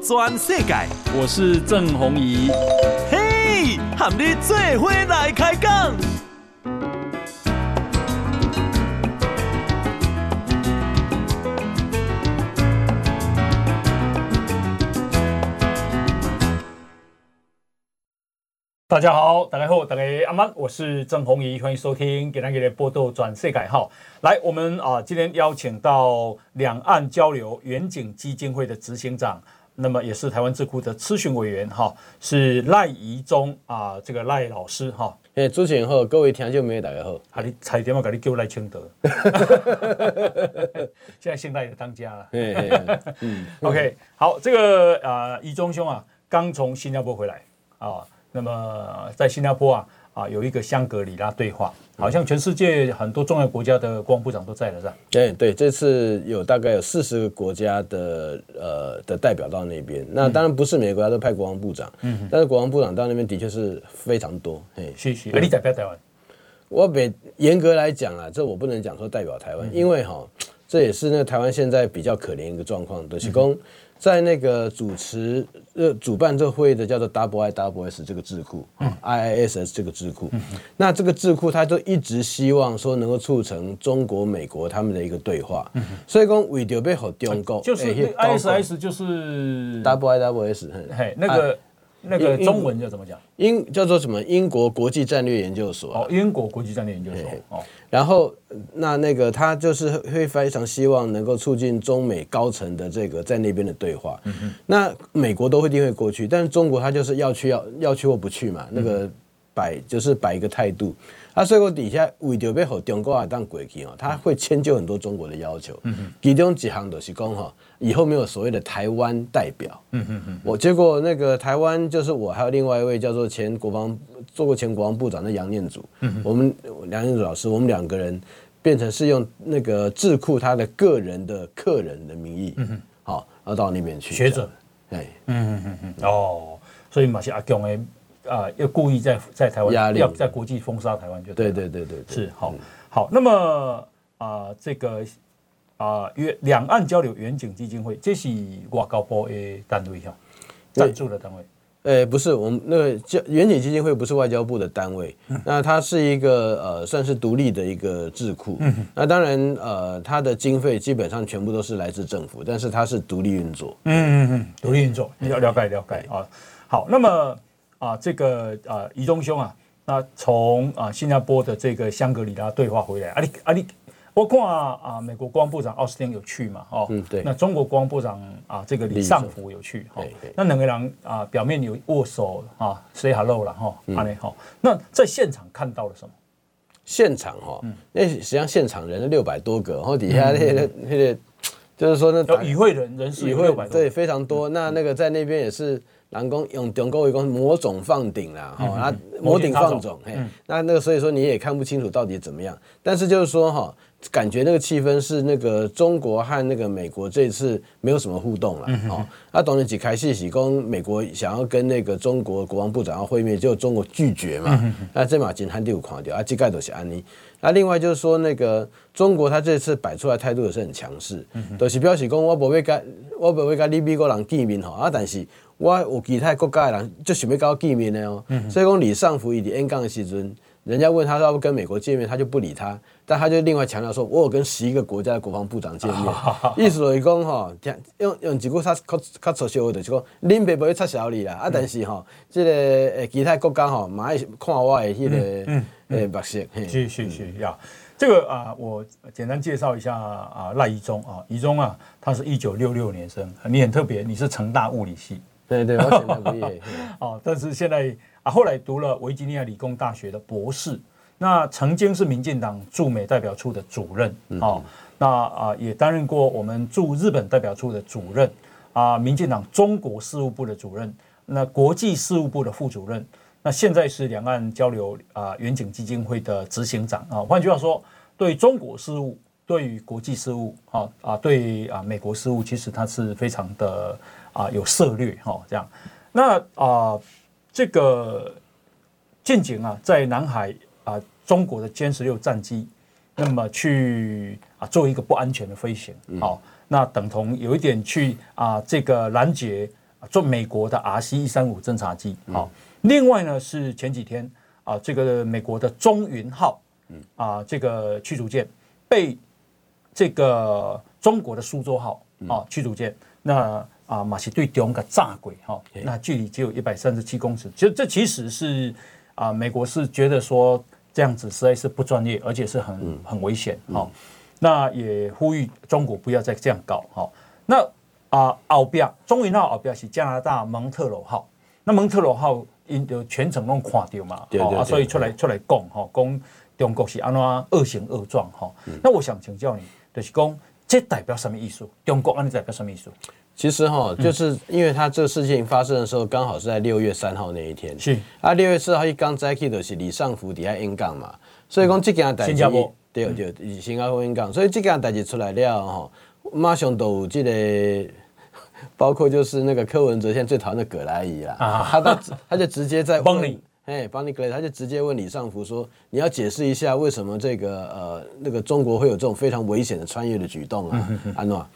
转世界，我是郑宏仪。嘿，和你做伙来开讲。大家好，大家好，大家阿曼，我是郑宏仪，欢迎收听《给咱给的报道转世界》哈。来，我们啊，今天邀请到两岸交流远景基金会的执行长，那么也是台湾智库的咨询委员哈，是赖宜中啊，这个赖老师哈。哎，主持人好，各位听众朋友大家好。啊，你差点我，给你叫赖清德。现在现代的当家了。嗯，OK，好，这个啊，宜中兄啊，刚从新加坡回来啊。那么在新加坡啊啊有一个香格里拉对话，好像全世界很多重要国家的国防部长都在了，是吧？对对，这次有大概有四十个国家的呃的代表到那边，那当然不是每个国家都派国防部长，嗯，但是国防部长到那边的确是非常多，嘿，谢谢。你代表台湾？我比严格来讲啊，这我不能讲说代表台湾，嗯、因为哈，这也是那个台湾现在比较可怜一个状况，就是说。嗯在那个主持呃主办这个会议的叫做 W I W S 这个智库，I I S S 这个智库，那这个智库他就一直希望说能够促成中国、美国他们的一个对话，所以讲为着要和中国，就是 I S S 就是 W I W S，嘿，那个。那个中文叫怎么讲？英叫做什么？英国国际战略研究所。哦，英国国际战略研究所。哦，然后那那个他就是会非常希望能够促进中美高层的这个在那边的对话。嗯哼。那美国都会一定会过去，但是中国他就是要去要要去或不去嘛。那个摆就是摆一个态度。啊，所以说底下为着要和中国啊当过去哦，他会迁就很多中国的要求。嗯哼。其中几项就是讲哈。以后没有所谓的台湾代表，嗯嗯嗯，我结果那个台湾就是我还有另外一位叫做前国防做过前国防部长的杨念祖，嗯哼，我们杨念祖老师，我们两个人变成是用那个智库他的个人的客人的名义，嗯哼，好，然后到那边去学者，哎，嗯嗯嗯嗯，哦，所以马西阿强诶啊，要故意在在台湾压力，要在国际封杀台湾，就对对对对，是好，好，那么啊、呃、这个。啊，远两岸交流远景基金会，这是外交部的单位哈，赞助的单位。呃，不是，我们那个交远景基金会不是外交部的单位，嗯、那它是一个呃，算是独立的一个智库。嗯、那当然，呃，它的经费基本上全部都是来自政府，但是它是独立运作。嗯嗯嗯，独立运作，了解了解啊。好，那么啊，这个啊，宜中兄啊，那从啊新加坡的这个香格里拉对话回来，啊你啊你。我看啊，美国国防部长奥斯汀有去嘛？哦，嗯，对。那中国国防部长啊，这个李尚福有去。哈，那两个人啊，表面有握手啊，say hello 了哈，阿内哈。那在现场看到了什么？现场哈，那实际上现场人六百多个，然后底下那个那个，就是说那与会人人数对，非常多。那那个在那边也是。南宫用中国一个魔种放顶啦哈，啊，魔顶放种，嘿，那那个所以说你也看不清楚到底怎么样，但是就是说哈，感觉那个气氛是那个中国和那个美国这次没有什么互动了，哦，那当然几开戏喜功，美国想要跟那个中国国防部长要会面，结果中国拒绝嘛，那这马金汉第五狂掉啊，这盖都是安妮。那另外就是说那个中国他这次摆出来态度也是很强势，都是表示讲我不会跟，我不会跟你美国人见面哈，啊，但是。我有其他国家的人就想要跟我见面的哦，嗯、所以讲李尚福伊伫演讲的时阵，人家问他要不跟美国见面，他就不理他，但他就另外强调说，我有跟十一个国家的国防部长见面，哦、意思就是讲哈，用用几句他较较粗俗的就是讲，恁别不会插小你啦，啊，但是哈，这个呃其他国家哈，蛮爱看我的迄个诶目色，是是是呀，这个啊，我简单介绍一下啊，赖宜中啊，宜中啊，他是一九六六年生，你很特别，你是成大物理系。对对，我现在不业。哦，但是现在啊，后来读了维吉尼亚理工大学的博士。那曾经是民进党驻美代表处的主任。哦，那啊也担任过我们驻日本代表处的主任。啊，民进党中国事务部的主任。那国际事务部的副主任。那现在是两岸交流啊远景基金会的执行长。啊，换句话说，对中国事务、对于国际事务，啊啊，对啊美国事务，其实他是非常的。啊，有策略哈，这样，那啊，这个近景啊，在南海啊，中国的歼十六战机，那么去啊做一个不安全的飞行，好，那等同有一点去啊这个拦截做美国的 RC 一三五侦察机，好，另外呢是前几天啊这个美国的中云号，啊这个驱逐舰被这个中国的苏州号啊驱逐舰那。啊，马其顿丢个炸鬼哈，那距离只有一百三十七公尺，其实这其实是啊，美国是觉得说这样子实在是不专业，而且是很很危险哈。那也呼吁中国不要再这样搞哈。那啊，后边中云号后边是加拿大蒙特罗号，那蒙特罗号因就全程拢看到嘛，啊，所以出来出来讲哈，讲中国是安怎恶行恶状哈。那我想请教你，就是讲这代表什么意思？中国安尼代表什么意思？其实哈，就是因为他这个事情发生的时候，刚好是在六月三号那一天。是。啊，六月四号一刚在起的是李尚福底下演讲嘛，所以讲这件代志，对对，新加坡演讲，所以这件代志出来了哈，马上都有这个，包括就是那个柯文哲现在最讨厌的葛莱仪啦，啊，他他他就直接在帮你，哎，帮你葛莱，他就直接问李尚福说，你要解释一下为什么这个呃那个中国会有这种非常危险的穿越的举动啊，安诺。啊，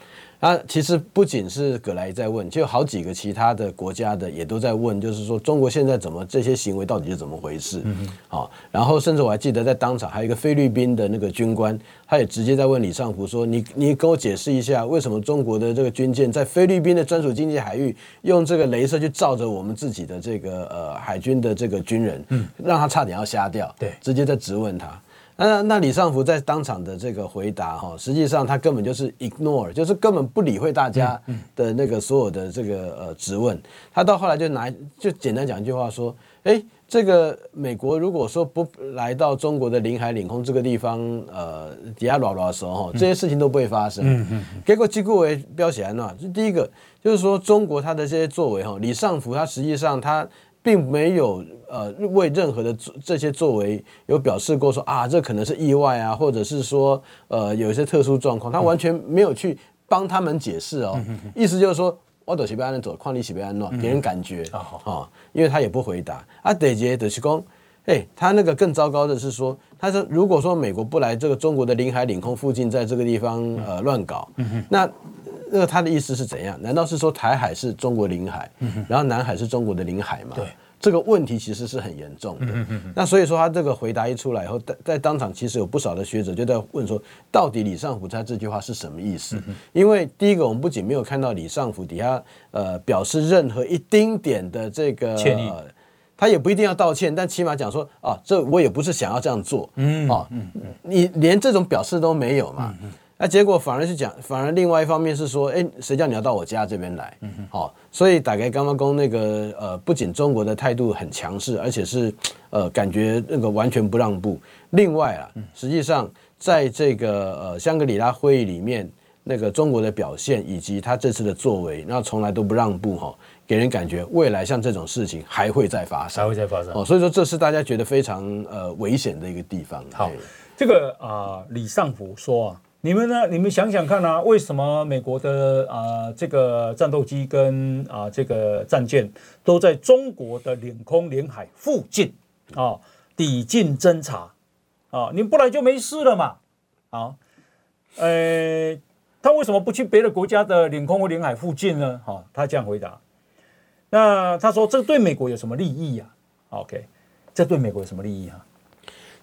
其实不仅是葛莱在问，就有好几个其他的国家的也都在问，就是说中国现在怎么这些行为到底是怎么回事？嗯，好，然后甚至我还记得在当场还有一个菲律宾的那个军官，他也直接在问李尚福说：“你你给我解释一下，为什么中国的这个军舰在菲律宾的专属经济海域用这个镭射去照着我们自己的这个呃海军的这个军人，嗯，让他差点要瞎掉。”对，直接在质问他。那那李尚福在当场的这个回答哈，实际上他根本就是 ignore，就是根本不理会大家的那个所有的这个呃质问。他到后来就拿就简单讲一句话说，哎，这个美国如果说不来到中国的领海领空这个地方，呃，底下乱乱的时候，这些事情都不会发生。嗯嗯结果结果为标起来呢，就第一个就是说中国他的这些作为哈，李尚福他实际上他。并没有呃为任何的这些作为有表示过说啊，这可能是意外啊，或者是说呃有一些特殊状况，他完全没有去帮他们解释哦。意思就是说，我都是被安走，况你是被安诺，给人感觉啊、哦，因为他也不回答啊。得杰德西公，哎，他那个更糟糕的是说，他说如果说美国不来这个中国的领海领空附近，在这个地方呃乱搞，那那个他的意思是怎样？难道是说台海是中国领海，然后南海是中国的领海吗？对，这个问题其实是很严重的。那所以说他这个回答一出来以后，在在当场其实有不少的学者就在问说，到底李尚福他这句话是什么意思？因为第一个，我们不仅没有看到李尚福底下呃表示任何一丁点的这个歉意，他也不一定要道歉，但起码讲说啊，这我也不是想要这样做，嗯，啊，你连这种表示都没有嘛？那、啊、结果反而是讲，反而另外一方面是说，哎，谁叫你要到我家这边来？嗯哼，好，所以打开刚刚公那个，呃，不仅中国的态度很强势，而且是，呃，感觉那个完全不让步。另外啊，实际上在这个呃香格里拉会议里面，那个中国的表现以及他这次的作为，那从来都不让步哈，给人感觉未来像这种事情还会再发生，还会再发生。哦，所以说这是大家觉得非常呃危险的一个地方。好，这个啊、呃，李尚福说啊。你们呢？你们想想看啊，为什么美国的啊、这个战斗机跟啊、这个战舰都在中国的领空领海附近啊抵近侦察啊？你不来就没事了嘛？啊，呃，他为什么不去别的国家的领空或领海附近呢？哈、他这样回答。那他说这对美国有什么利益呀、啊？OK，这对美国有什么利益啊？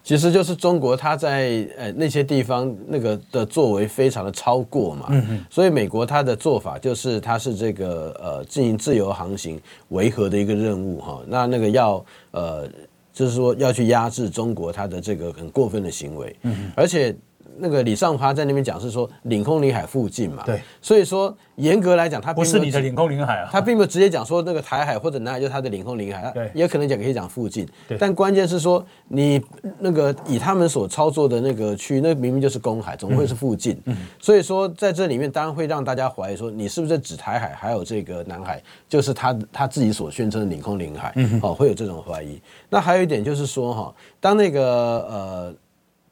其实就是中国，它在呃那些地方那个的作为非常的超过嘛，所以美国它的做法就是它是这个呃进行自由航行维和的一个任务哈，那那个要呃就是说要去压制中国它的这个很过分的行为，而且。那个李尚华在那边讲是说领空领海附近嘛，对，所以说严格来讲，他不是你的领空领海啊，他并没有直接讲说那个台海或者南海就是他的领空领海，对，也可能讲可以讲附近，对，但关键是说你那个以他们所操作的那个区域，那明明就是公海，怎么会是附近？嗯，所以说在这里面当然会让大家怀疑说，你是不是指台海还有这个南海，就是他他自己所宣称的领空领海？嗯，哦，会有这种怀疑。那还有一点就是说哈，当那个呃，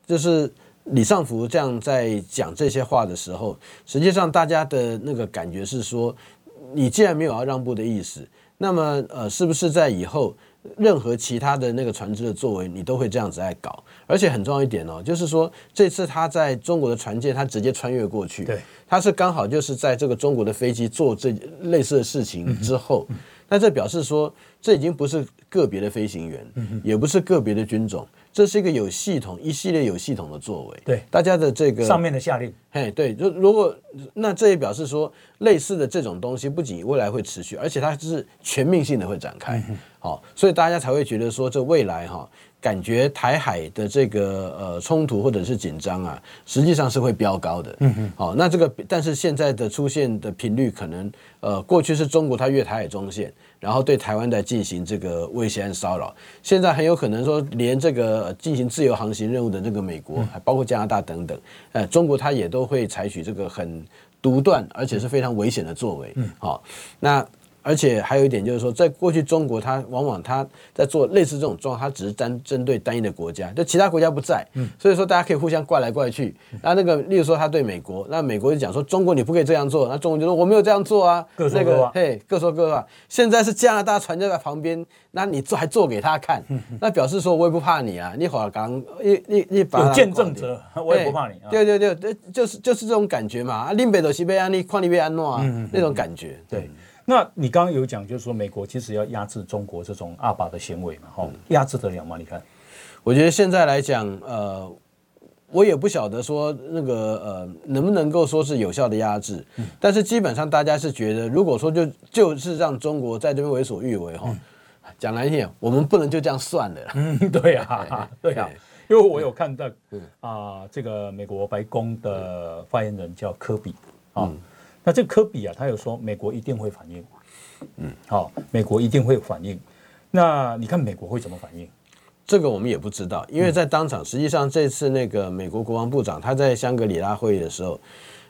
就是。李尚福这样在讲这些话的时候，实际上大家的那个感觉是说，你既然没有要让步的意思，那么呃，是不是在以后任何其他的那个船只的作为，你都会这样子来搞。而且很重要一点哦，就是说这次他在中国的船舰，他直接穿越过去，对，他是刚好就是在这个中国的飞机做这类似的事情之后，那这表示说这已经不是个别的飞行员，也不是个别的军种。这是一个有系统、一系列有系统的作为。对，大家的这个上面的下令，嘿，对，就如果那这也表示说，类似的这种东西不仅未来会持续，而且它是全面性的会展开。好，所以大家才会觉得说，这未来哈，感觉台海的这个呃冲突或者是紧张啊，实际上是会飙高的。嗯嗯。好，那这个但是现在的出现的频率可能呃，过去是中国它越台海中线。然后对台湾在进行这个威胁和骚扰，现在很有可能说，连这个进行自由航行任务的那个美国，还包括加拿大等等，呃，中国它也都会采取这个很独断而且是非常危险的作为。嗯，好，那。而且还有一点就是说，在过去中国，它往往它在做类似这种状况，它只是单针对单一的国家，就其他国家不在，嗯，所以说大家可以互相怪来怪去。那那个，例如说他对美国，那美国就讲说中国你不可以这样做，那中国就说我没有这样做啊，各说各话，嘿，各说各话。现在是加拿大船就在旁边，那你做还做给他看，那表示说我也不怕你啊，你好刚一一一把有见证者，我也不怕你啊。对对对，就是就是这种感觉嘛，啊，林北斗西贝安利，矿你贝安诺啊，那种感觉，对。那你刚刚有讲，就是说美国其实要压制中国这种阿爸的行为嘛，哈，压制得了吗？你看，我觉得现在来讲，呃，我也不晓得说那个呃能不能够说是有效的压制，但是基本上大家是觉得，如果说就就是让中国在这边为所欲为，哈，讲难听点，我们不能就这样算了。嗯，对呀，对呀，因为我有看到啊，这个美国白宫的发言人叫科比啊。那这个科比啊，他有说美国一定会反应，嗯，好，美国一定会反应。那你看美国会怎么反应？这个我们也不知道，因为在当场，实际上这次那个美国国防部长他在香格里拉会议的时候，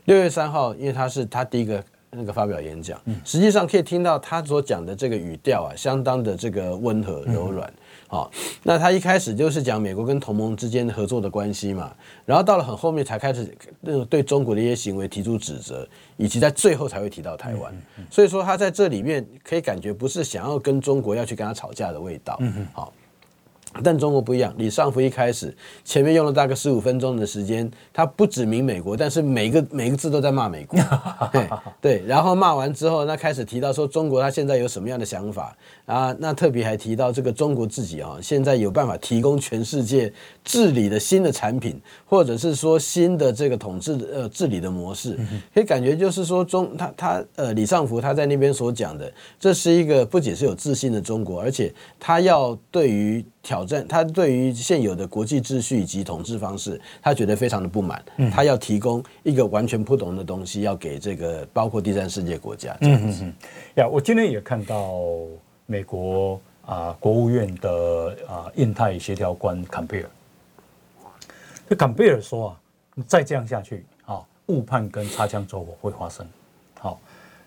六月三号，因为他是他第一个那个发表演讲，实际上可以听到他所讲的这个语调啊，相当的这个温和柔软。好，那他一开始就是讲美国跟同盟之间合作的关系嘛，然后到了很后面才开始那种对中国的一些行为提出指责，以及在最后才会提到台湾。所以说他在这里面可以感觉不是想要跟中国要去跟他吵架的味道。好。但中国不一样，李尚福一开始前面用了大概十五分钟的时间，他不指明美国，但是每个每个字都在骂美国，对，然后骂完之后，那开始提到说中国他现在有什么样的想法啊？那特别还提到这个中国自己啊，现在有办法提供全世界治理的新的产品，或者是说新的这个统治呃治理的模式，可以感觉就是说中他他呃李尚福他在那边所讲的，这是一个不仅是有自信的中国，而且他要对于。挑战他对于现有的国际秩序以及统治方式，他觉得非常的不满。他要提供一个完全不同的东西，要给这个包括第三世界国家。嗯嗯嗯。呀，我今天也看到美国啊、呃、国务院的啊、印太协调官坎贝尔，这坎贝尔说啊，你再这样下去啊，误判跟擦枪走火会发生。好，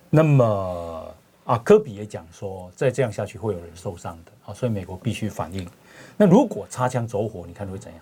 那么啊科比也讲说，再这样下去会有人受伤的。啊，所以美国必须反应。那如果擦枪走火，你看会怎样？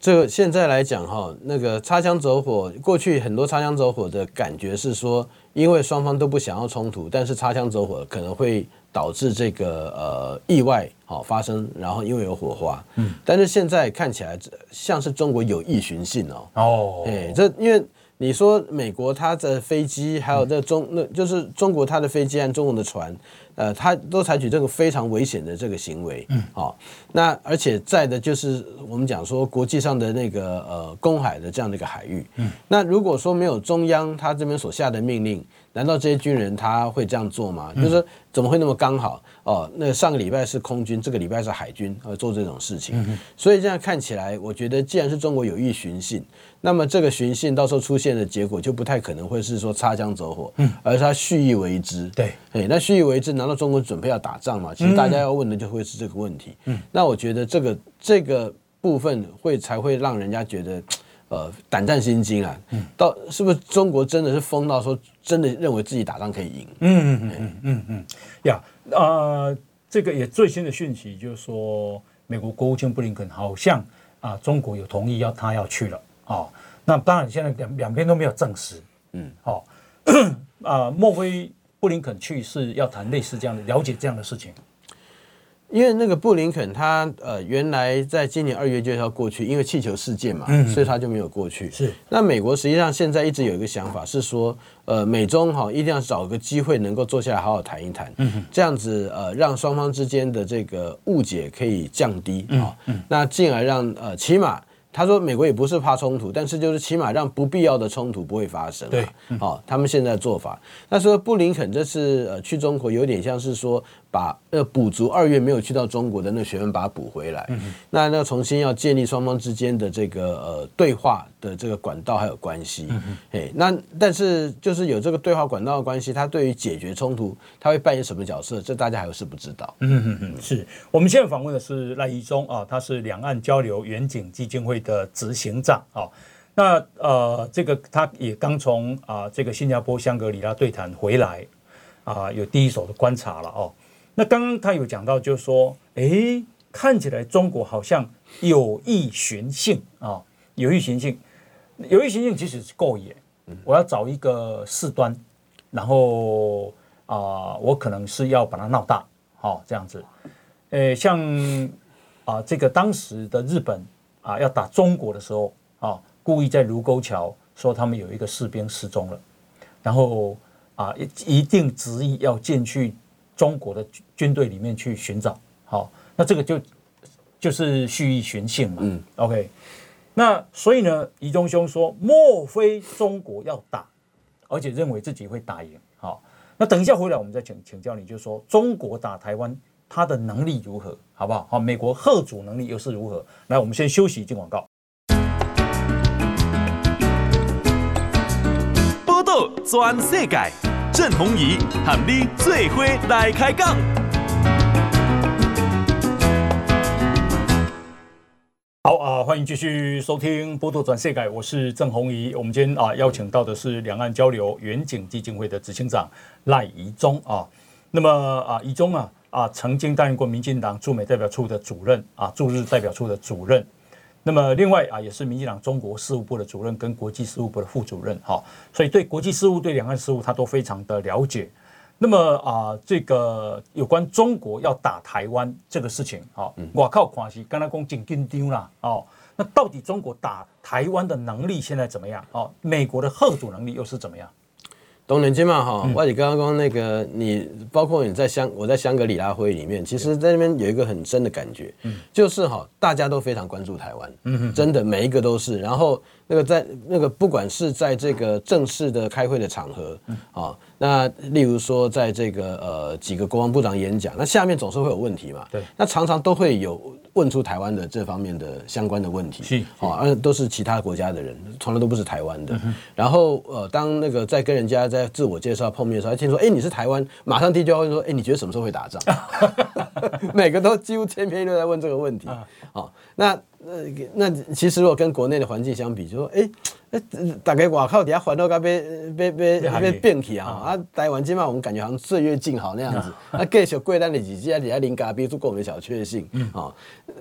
这个现在来讲哈，那个擦枪走火，过去很多擦枪走火的感觉是说，因为双方都不想要冲突，但是擦枪走火可能会导致这个呃意外好发生，然后因为有火花。嗯，但是现在看起来像是中国有意寻衅哦。哦，哎，这因为你说美国它的飞机，还有这中那就是中国它的飞机和中国的船。呃，它都采取这个非常危险的这个行为，嗯，好，那而且在的就是我们讲说国际上的那个呃公海的这样的一个海域，嗯，那如果说没有中央他这边所下的命令，难道这些军人他会这样做吗？就是说怎么会那么刚好？哦，那上个礼拜是空军，这个礼拜是海军呃做这种事情，所以这样看起来，我觉得既然是中国有意寻衅。那么这个寻衅到时候出现的结果就不太可能会是说擦枪走火，嗯，而是他蓄意为之，对，哎，那蓄意为之，难道中国准备要打仗吗？其实大家要问的就会是这个问题，嗯，那我觉得这个这个部分会才会让人家觉得，呃，胆战心惊啊，嗯，到是不是中国真的是疯到说真的认为自己打仗可以赢？嗯嗯嗯嗯嗯，呀，啊，这个也最新的讯息就是说，美国国务卿布林肯好像啊，中国有同意要他要去了。哦，那当然，现在两两边都没有证实，嗯，好、哦，啊，莫非布林肯去是要谈类似这样的了解这样的事情？因为那个布林肯他呃原来在今年二月就要过去，因为气球事件嘛，嗯、所以他就没有过去。是。那美国实际上现在一直有一个想法是说，呃，美中哈一定要找个机会能够坐下来好好谈一谈，这样子呃让双方之间的这个误解可以降低啊，那进而让呃起码。他说：“美国也不是怕冲突，但是就是起码让不必要的冲突不会发生。”对，好、哦，他们现在做法。那说布林肯这次呃去中国，有点像是说。把呃补足二月没有去到中国的那学员把它补回来，嗯、那那重新要建立双方之间的这个呃对话的这个管道还有关系，哎、嗯，那但是就是有这个对话管道的关系，它对于解决冲突，它会扮演什么角色？这大家还是不知道。嗯嗯嗯，是我们现在访问的是赖宜中啊，他是两岸交流远景基金会的执行长啊。那呃，这个他也刚从啊这个新加坡香格里拉对谈回来啊，有第一手的观察了哦。那刚刚他有讲到，就是说，哎，看起来中国好像有意寻衅啊，有意寻衅，有意寻衅其实是够野。我要找一个事端，然后啊、我可能是要把它闹大，好、哦、这样子。呃，像啊、呃，这个当时的日本啊，要打中国的时候啊，故意在卢沟桥说他们有一个士兵失踪了，然后啊，一一定执意要进去。中国的军队里面去寻找，好，那这个就就是蓄意寻衅嘛。嗯，OK，那所以呢，怡忠兄说，莫非中国要打，而且认为自己会打赢？好，那等一下回来我们再请请教你，就是说中国打台湾，他的能力如何，好不好？好，美国贺主能力又是如何？来，我们先休息一，进广告。报道全世界。郑弘仪喊你做伙来开讲。好啊，欢迎继续收听《波多转世界》，我是郑弘仪。我们今天啊邀请到的是两岸交流远景基金会的执行长赖怡忠啊。那么啊，怡忠啊啊曾经担任过民进党驻美代表处的主任啊，驻日代表处的主任。那么另外啊，也是民进党中国事务部的主任跟国际事务部的副主任，哈，所以对国际事务、对两岸事务，他都非常的了解。那么啊，这个有关中国要打台湾这个事情，哈，我靠，关系刚才讲紧紧张啦，哦，那到底中国打台湾的能力现在怎么样？哦，美国的吓阻能力又是怎么样？东年金嘛哈，我你刚刚那个你，包括你在香，我在香格里拉会里面，其实在那边有一个很深的感觉，就是哈，大家都非常关注台湾，真的每一个都是。然后那个在那个不管是在这个正式的开会的场合啊，那例如说在这个呃几个国防部长演讲，那下面总是会有问题嘛，对，那常常都会有。问出台湾的这方面的相关的问题，是啊，而都是其他国家的人，从来都不是台湾的。嗯、然后呃，当那个在跟人家在自我介绍碰面的时候，听说哎你是台湾，马上第一句话会说哎你觉得什么时候会打仗？每个都几乎千篇一律在问这个问题。好、啊，那呃那其实如果跟国内的环境相比，就说哎。大概外靠底下环到该被被被被变起啊！啊，台湾起码我们感觉好像岁月静好那样子。那继续贵单的几家底下零咖啡足够我们小确幸啊。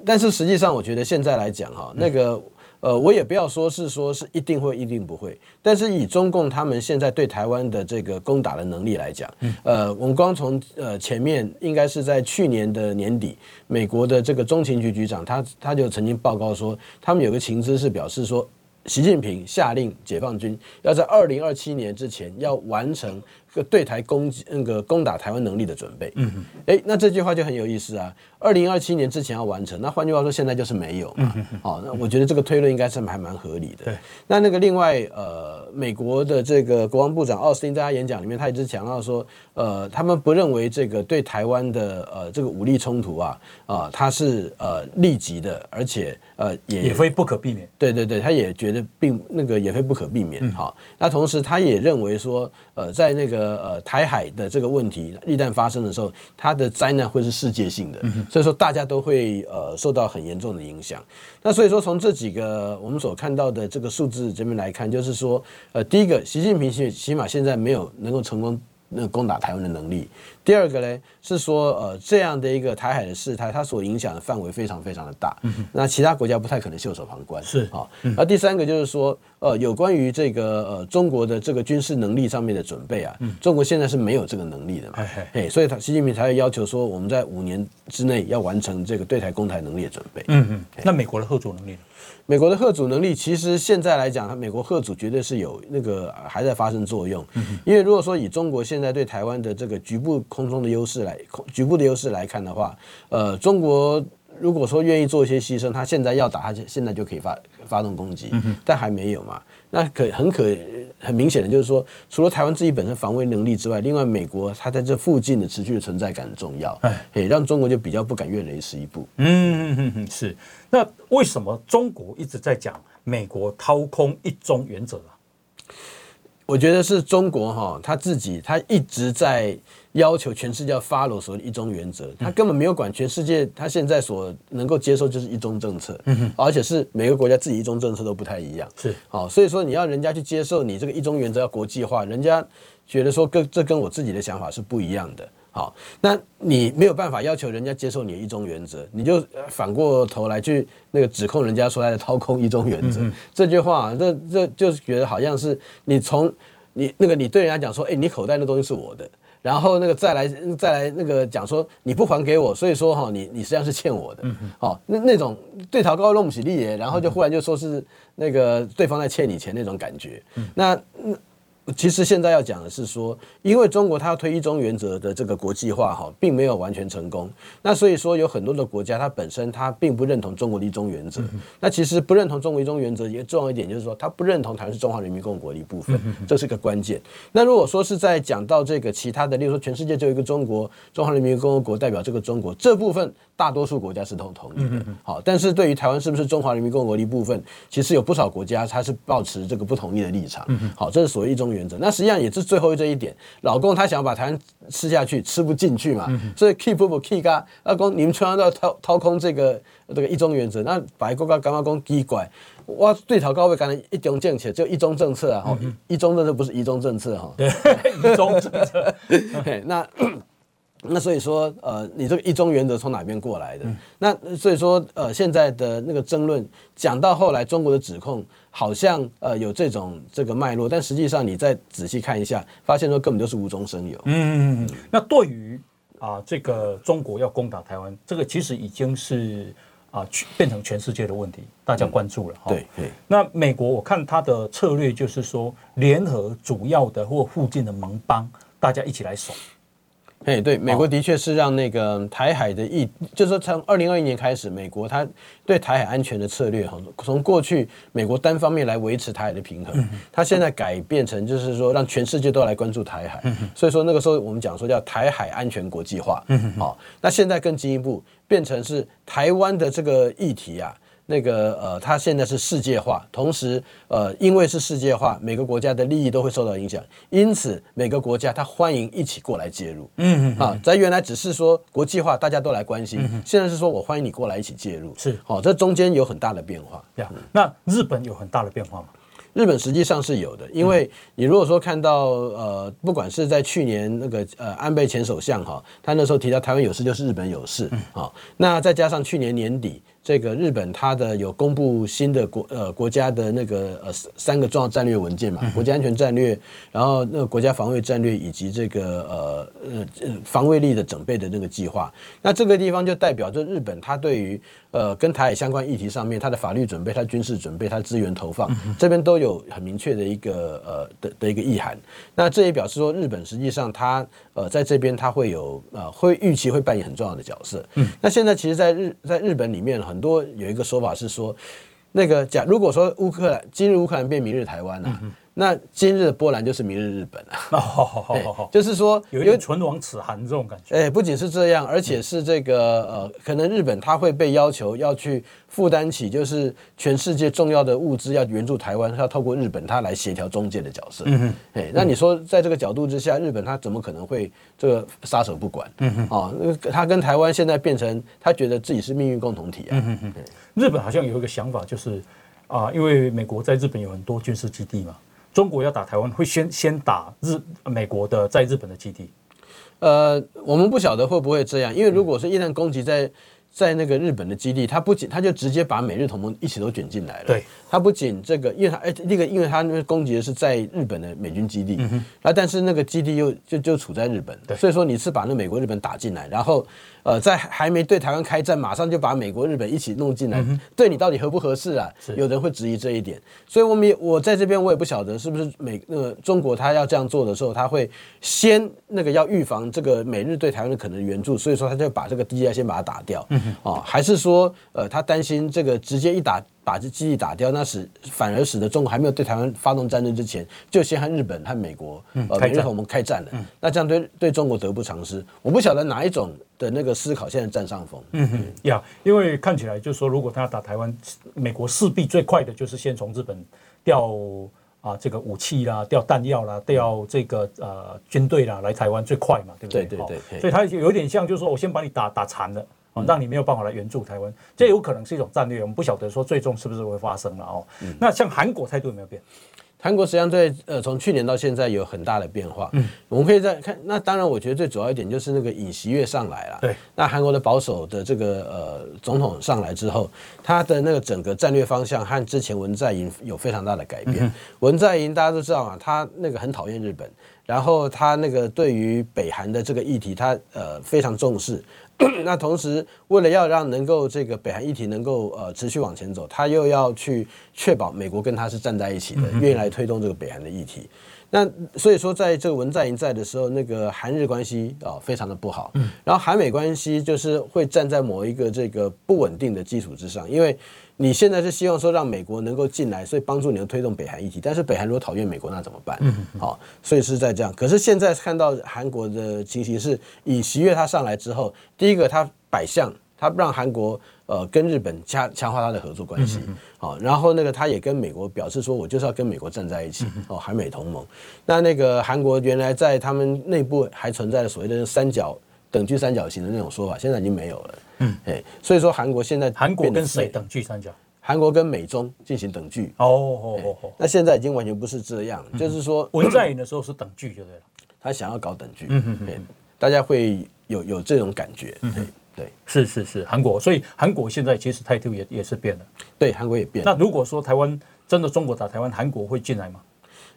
但是实际上，我觉得现在来讲哈，那个呃，我也不要说是说是一定会一定不会。但是以中共他们现在对台湾的这个攻打的能力来讲，呃，我们光从呃前面应该是在去年的年底，美国的这个中情局局长他他就曾经报告说，他们有个情资是表示说。习近平下令解放军要在二零二七年之前要完成个对台攻击那个攻打台湾能力的准备。嗯嗯。哎，那这句话就很有意思啊。二零二七年之前要完成，那换句话说，现在就是没有嘛。好，那我觉得这个推论应该是还蛮合理的。对。那那个另外呃，美国的这个国防部长奥斯汀在他演讲里面，他一直强调说，呃，他们不认为这个对台湾的呃这个武力冲突啊啊，它是呃立即的，而且呃也也非不可避免。对对对，他也觉得并那个也非不可避免。好，那同时他也认为说，呃，在那个。呃呃，台海的这个问题一旦发生的时候，它的灾难会是世界性的，所以说大家都会呃受到很严重的影响。那所以说从这几个我们所看到的这个数字这边来看，就是说，呃，第一个，习近平起起码现在没有能够成功那攻打台湾的能力。第二个呢是说，呃，这样的一个台海的事态，它所影响的范围非常非常的大。嗯、那其他国家不太可能袖手旁观。是啊。那、哦、第三个就是说，呃，有关于这个呃中国的这个军事能力上面的准备啊，嗯、中国现在是没有这个能力的嘛。嘿嘿嘿，所以他习近平才会要求说，我们在五年之内要完成这个对台攻台能力的准备。嗯嗯。那美国的核阻能力呢？美国的核阻能力，其实现在来讲，它美国核阻绝对是有那个还在发生作用。因为如果说以中国现在对台湾的这个局部空中的优势来，局部的优势来看的话，呃，中国如果说愿意做一些牺牲，他现在要打，他现在就可以发发动攻击，但还没有嘛。那可很可很明显的就是说，除了台湾自己本身防卫能力之外，另外美国它在这附近的持续的存在感很重要，哎，让中国就比较不敢越雷池一步。嗯嗯嗯，是。那为什么中国一直在讲美国掏空一中原则啊？我觉得是中国哈，他自己他一直在。要求全世界要 follow 所谓的一中原则，他根本没有管全世界，他现在所能够接受就是一中政策，而且是每个国家自己一中政策都不太一样，是，好，所以说你要人家去接受你这个一中原则要国际化，人家觉得说跟这跟我自己的想法是不一样的，好，那你没有办法要求人家接受你的一中原则，你就反过头来去那个指控人家说他在掏空一中原则，这句话，这这就是觉得好像是你从你那个你对人家讲说，哎，你口袋那东西是我的。然后那个再来再来那个讲说你不还给我，所以说哈你你实际上是欠我的，哦那那种对头高弄不起利耶，然后就忽然就说是那个对方在欠你钱那种感觉，那那。其实现在要讲的是说，因为中国它要推一中原则的这个国际化哈，并没有完全成功。那所以说有很多的国家，它本身它并不认同中国的一中原则。那其实不认同中国一中原则，也重要一点就是说，它不认同台湾是中华人民共和国的一部分，这是个关键。那如果说是在讲到这个其他的，例如说全世界只有一个中国，中华人民共和国代表这个中国这部分。大多数国家是都同意的，好，但是对于台湾是不是中华人民共和国的一部分，其实有不少国家它是抱持这个不同意的立场，好，这是所谓一中原则。那实际上也是最后这一点，老共他想要把台湾吃下去，吃不进去嘛，所以 keep 不 keep 啊，老公你们全都要掏掏空这个这个一中原则，那白国家干嘛讲奇怪？哇，对头高位刚才一中政策就一中政策啊，哈，一中政策不是一中政策哈，对，一中政策，那。那所以说，呃，你这个一中原则从哪边过来的？嗯、那所以说，呃，现在的那个争论讲到后来，中国的指控好像呃有这种这个脉络，但实际上你再仔细看一下，发现说根本就是无中生有。嗯嗯嗯。那对于啊、呃，这个中国要攻打台湾，这个其实已经是啊，变成全世界的问题，大家关注了。嗯、对对。那美国我看他的策略就是说，联合主要的或附近的盟邦，大家一起来守。哎，对，美国的确是让那个台海的议，就是说从二零二一年开始，美国它对台海安全的策略哈，从过去美国单方面来维持台海的平衡，它现在改变成就是说让全世界都来关注台海，所以说那个时候我们讲说叫台海安全国际化，好，那现在更进一步变成是台湾的这个议题啊。那个呃，它现在是世界化，同时呃，因为是世界化，每个国家的利益都会受到影响，因此每个国家它欢迎一起过来介入。嗯嗯啊，在原来只是说国际化，大家都来关心，嗯、现在是说我欢迎你过来一起介入。是，好、哦，这中间有很大的变化。那日本有很大的变化吗？日本实际上是有的，因为你如果说看到呃，不管是在去年那个呃安倍前首相哈，他那时候提到台湾有事就是日本有事，好，那再加上去年年底。这个日本它的有公布新的国呃国家的那个呃三个重要战略文件嘛，国家安全战略，然后那个国家防卫战略以及这个呃呃防卫力的整备的那个计划，那这个地方就代表着日本它对于呃跟台海相关议题上面它的法律准备、它军事准备、它资源投放这边都有很明确的一个呃的的一个意涵。那这也表示说日本实际上它呃在这边它会有呃会预期会扮演很重要的角色。嗯，那现在其实在日在日本里面很多有一个说法是说，那个假如果说乌克兰今日乌克兰变明日台湾啊。嗯那今日的波兰就是明日日本啊！哦，好好好好，就是说有一点唇亡齿寒这种感觉。哎，不仅是这样，而且是这个呃，可能日本它会被要求要去负担起，就是全世界重要的物资要援助台湾，要透过日本它来协调中介的角色。嗯嗯，哎，那你说在这个角度之下，日本他怎么可能会这个撒手不管？嗯哼，哦，那个他跟台湾现在变成他觉得自己是命运共同体啊。嗯哼，日本好像有一个想法，就是啊，因为美国在日本有很多军事基地嘛。中国要打台湾，会先 先打日美国的在日本的基地？呃，我们不晓得会不会这样，因为如果是一旦攻击在在那个日本的基地，他不仅他就直接把美日同盟一起都卷进来了。对，他不仅这个，因为他哎，那个因为他那个攻击的是在日本的美军基地，嗯哼，但是那个基地又就就处在日本，对，所以说你是把那美国日本打进来，然后。呃，在还没对台湾开战，马上就把美国、日本一起弄进来，嗯、对你到底合不合适啊？有人会质疑这一点，所以我们也我在这边我也不晓得是不是美那个中国他要这样做的时候，他会先那个要预防这个美日对台湾的可能援助，所以说他就把这个 DI 先把它打掉，嗯、哦，还是说呃他担心这个直接一打。把这基地打掉，那使反而使得中国还没有对台湾发动战争之前，就先和日本和美国、嗯、呃美日同盟开战了。嗯、那这样对对中国得不偿失。我不晓得哪一种的那个思考现在占上风。嗯哼，呀、嗯，因为看起来就是说，如果他要打台湾，美国势必最快的就是先从日本调啊这个武器啦、调弹药啦、调这个呃军队啦来台湾最快嘛，对不对？对对对。对所以他有点像，就是说我先把你打打残了。哦，让你没有办法来援助台湾，这有可能是一种战略，我们不晓得说最终是不是会发生了哦。嗯、那像韩国态度有没有变？韩国实际上在呃从去年到现在有很大的变化。嗯，我们可以再看，那当然我觉得最主要一点就是那个尹锡悦上来了。对，那韩国的保守的这个呃总统上来之后，他的那个整个战略方向和之前文在寅有非常大的改变。嗯、文在寅大家都知道啊，他那个很讨厌日本，然后他那个对于北韩的这个议题，他呃非常重视。那同时，为了要让能够这个北韩议题能够呃持续往前走，他又要去确保美国跟他是站在一起的，愿意来推动这个北韩的议题。那所以说，在这个文在寅在的时候，那个韩日关系啊非常的不好，然后韩美关系就是会站在某一个这个不稳定的基础之上，因为。你现在是希望说让美国能够进来，所以帮助你能推动北韩议题。但是北韩如果讨厌美国，那怎么办？嗯，好，所以是在这样。可是现在看到韩国的情形是，尹锡悦他上来之后，第一个他摆相，他让韩国呃跟日本加强化他的合作关系。好，然后那个他也跟美国表示说，我就是要跟美国站在一起。哦，韩美同盟。那那个韩国原来在他们内部还存在的所谓的三角等距三角形的那种说法，现在已经没有了。嗯，哎，所以说韩国现在韩国跟谁等距三角？韩国跟美中进行等距。哦哦哦哦，那现在已经完全不是这样，就是说文在寅的时候是等距就对了，他想要搞等距，嗯嗯嗯，大家会有有这种感觉，对对，是是是，韩国，所以韩国现在其实态度也也是变了，对，韩国也变了。那如果说台湾真的中国打台湾，韩国会进来吗？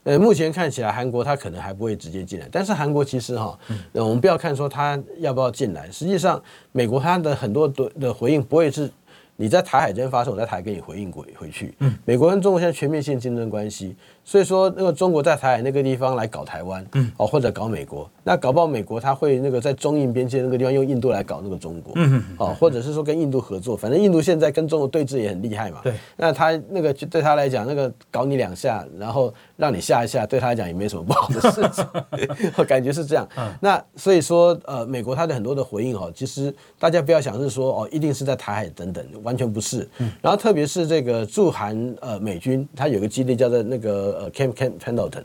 呃，目前看起来韩国他可能还不会直接进来，但是韩国其实哈，我们不要看说他要不要进来，实际上美国他的很多的的回应不会是。你在台海这边发生，我在台海给你回应过回去。嗯，美国跟中国现在全面性竞争关系，所以说那个中国在台海那个地方来搞台湾，嗯，哦或者搞美国，那搞不好美国他会那个在中印边界那个地方用印度来搞那个中国，嗯嗯，哦或者是说跟印度合作，反正印度现在跟中国对峙也很厉害嘛，对，那他那个对他来讲，那个搞你两下，然后让你下一下，对他来讲也没什么不好的事情，我感觉是这样。嗯，那所以说呃，美国他的很多的回应哦，其实大家不要想是说哦，一定是在台海等等。完全不是，然后特别是这个驻韩呃美军，他有个基地叫做那个呃 Camp Camp Pendleton，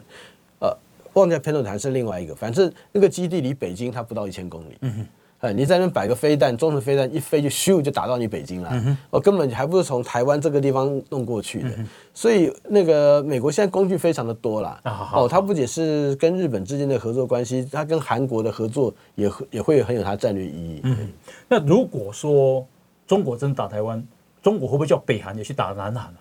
呃，忘记 Pendleton 还是另外一个，反正那个基地离北京它不到一千公里。嗯哎，你在那摆个飞弹，中程飞弹一飞就咻就打到你北京了，我、根本还不是从台湾这个地方弄过去的。嗯、所以那个美国现在工具非常的多啦。啊、哦，它不仅是跟日本之间的合作关系，它跟韩国的合作也也会很有它战略意义。嗯，那如果说。中国真打台湾，中国会不会叫北韩也去打南韩呢？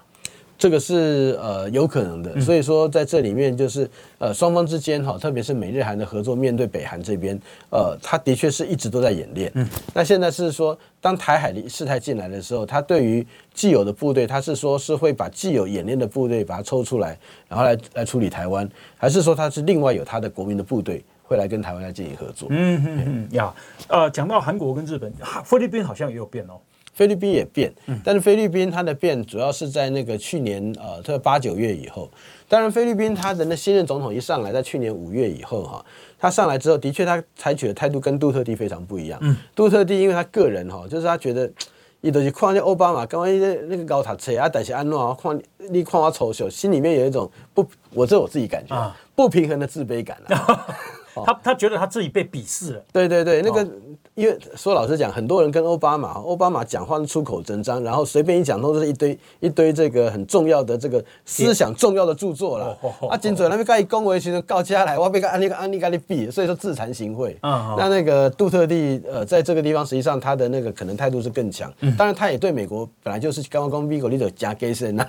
这个是呃有可能的，所以说在这里面就是呃双方之间哈，特别是美日韩的合作，面对北韩这边，呃，他的确是一直都在演练。嗯，那现在是说，当台海的事态进来的时候，他对于既有的部队，他是说是会把既有演练的部队把它抽出来，然后来来处理台湾，还是说他是另外有他的国民的部队会来跟台湾来进行合作？嗯嗯嗯呀，呃，讲到韩国跟日本，菲律宾好像也有变哦。菲律宾也变，但是菲律宾它的变主要是在那个去年呃，特八九月以后。当然，菲律宾他的那新任总统一上来，在去年五月以后哈，他上来之后，的确他采取的态度跟杜特地非常不一样。嗯，杜特地因为他个人哈，就是他觉得，伊都是看见奥巴马，刚刚那那个高塔车啊，但是安诺啊，看你看我丑秀，心里面有一种不，我这我自己感觉啊不平衡的自卑感啊。他他觉得他自己被鄙视了。对对对，那个。因为说老实讲，很多人跟奥巴马，奥巴马讲话出口成章，然后随便一讲都是一堆一堆这个很重要的这个思想重要的著作了。啊，精准那边盖一恭维，其实告下来，我被个安利个安利咖喱毙，所以说自惭形秽。嗯，那那个杜特地呃，在这个地方实际上他的那个可能态度是更强。当然，他也对美国本来就是刚刚刚美国那种加给森呐，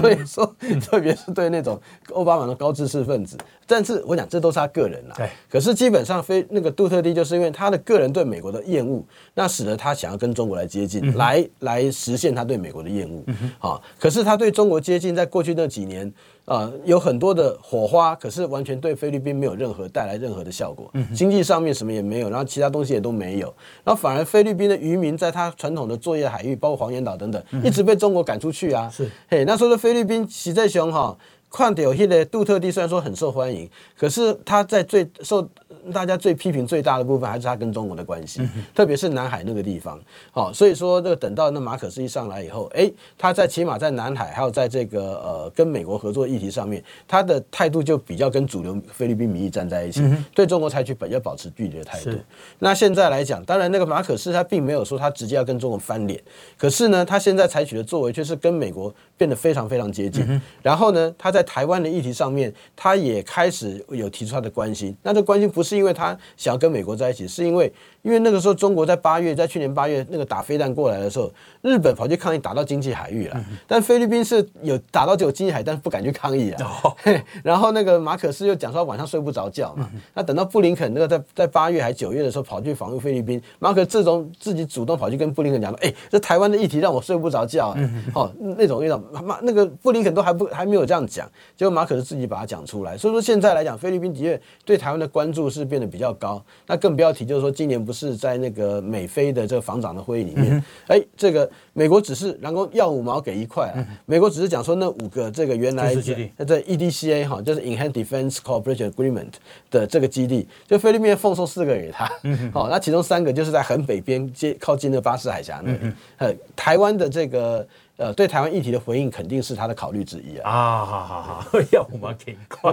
所以说 特别是对那种奥巴马的高知识分子。但是我讲这都是他个人啦。对。可是基本上非那个杜特地就是因为他的个人对美国的厌恶，那使得他想要跟中国来接近，嗯、来来实现他对美国的厌恶。好、嗯哦，可是他对中国接近，在过去那几年，呃，有很多的火花，可是完全对菲律宾没有任何带来任何的效果。嗯、经济上面什么也没有，然后其他东西也都没有，然后反而菲律宾的渔民在他传统的作业海域，包括黄岩岛等等，嗯、一直被中国赶出去啊。是，嘿，那时候的菲律宾实在雄哈，看到那个杜特地虽然说很受欢迎，可是他在最受。大家最批评最大的部分还是他跟中国的关系，特别是南海那个地方。好，所以说这个等到那马可斯一上来以后，诶，他在起码在南海还有在这个呃跟美国合作议题上面，他的态度就比较跟主流菲律宾民意站在一起，对中国采取比较保持距离的态度。那现在来讲，当然那个马可斯他并没有说他直接要跟中国翻脸，可是呢，他现在采取的作为却是跟美国变得非常非常接近。然后呢，他在台湾的议题上面，他也开始有提出他的关心。那这关心不是。是因为他想要跟美国在一起，是因为。因为那个时候中国在八月，在去年八月那个打飞弹过来的时候，日本跑去抗议，打到经济海域了。但菲律宾是有打到只有经济海，但是不敢去抗议啊。然后那个马可斯又讲说晚上睡不着觉嘛。那等到布林肯那个在在八月还九月的时候跑去访问菲律宾，马可自从自己主动跑去跟布林肯讲说，哎，这台湾的议题让我睡不着觉。哦，那种那种马那个布林肯都还不还没有这样讲，结果马可斯自己把它讲出来。所以说现在来讲，菲律宾的确对台湾的关注是变得比较高。那更不要提就是说今年不。是在那个美菲的这个防长的会议里面，哎，这个美国只是然后要五毛给一块啊，美国只是讲说那五个这个原来在在 EDCA 哈，就是 Enhanced Defense Cooperation Agreement 的这个基地，就菲律宾奉送四个给他，好，那其中三个就是在很北边接靠近那巴士海峡那里，呃，台湾的这个呃对台湾议题的回应肯定是他的考虑之一啊，啊，好好好，要五毛给一块